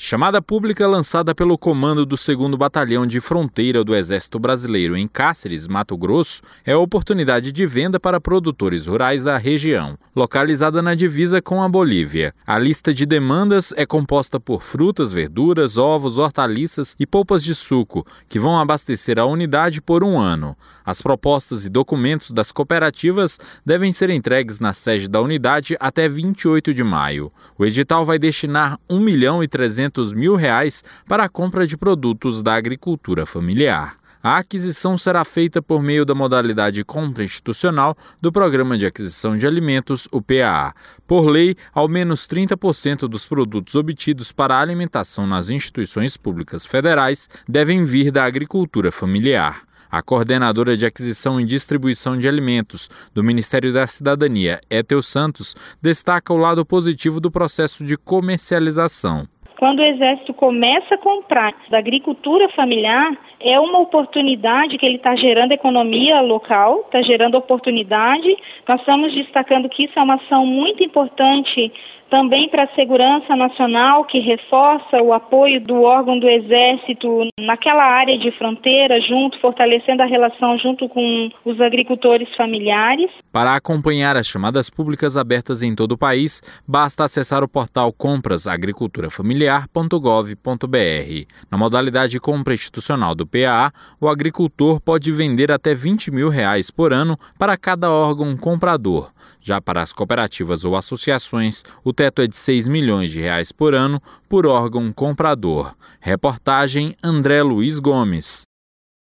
Chamada pública lançada pelo comando do 2 Batalhão de Fronteira do Exército Brasileiro em Cáceres, Mato Grosso, é oportunidade de venda para produtores rurais da região, localizada na divisa com a Bolívia. A lista de demandas é composta por frutas, verduras, ovos, hortaliças e polpas de suco, que vão abastecer a unidade por um ano. As propostas e documentos das cooperativas devem ser entregues na sede da unidade até 28 de maio. O edital vai destinar 1 milhão e 300 200 mil reais para a compra de produtos da agricultura familiar. A aquisição será feita por meio da modalidade compra institucional do Programa de Aquisição de Alimentos, o PAA. Por lei, ao menos 30% dos produtos obtidos para a alimentação nas instituições públicas federais devem vir da agricultura familiar. A coordenadora de aquisição e distribuição de alimentos do Ministério da Cidadania, Etel Santos, destaca o lado positivo do processo de comercialização. Quando o Exército começa a comprar da agricultura familiar, é uma oportunidade que ele está gerando economia local, está gerando oportunidade. Nós estamos destacando que isso é uma ação muito importante também para a segurança nacional, que reforça o apoio do órgão do Exército naquela área de fronteira, junto, fortalecendo a relação junto com os agricultores familiares. Para acompanhar as chamadas públicas abertas em todo o país, basta acessar o portal comprasagriculturafamiliar.gov.br. Na modalidade compra institucional do PAA, o agricultor pode vender até 20 mil reais por ano para cada órgão comprador. Já para as cooperativas ou associações, o teto é de 6 milhões de reais por ano por órgão comprador. Reportagem André Luiz Gomes.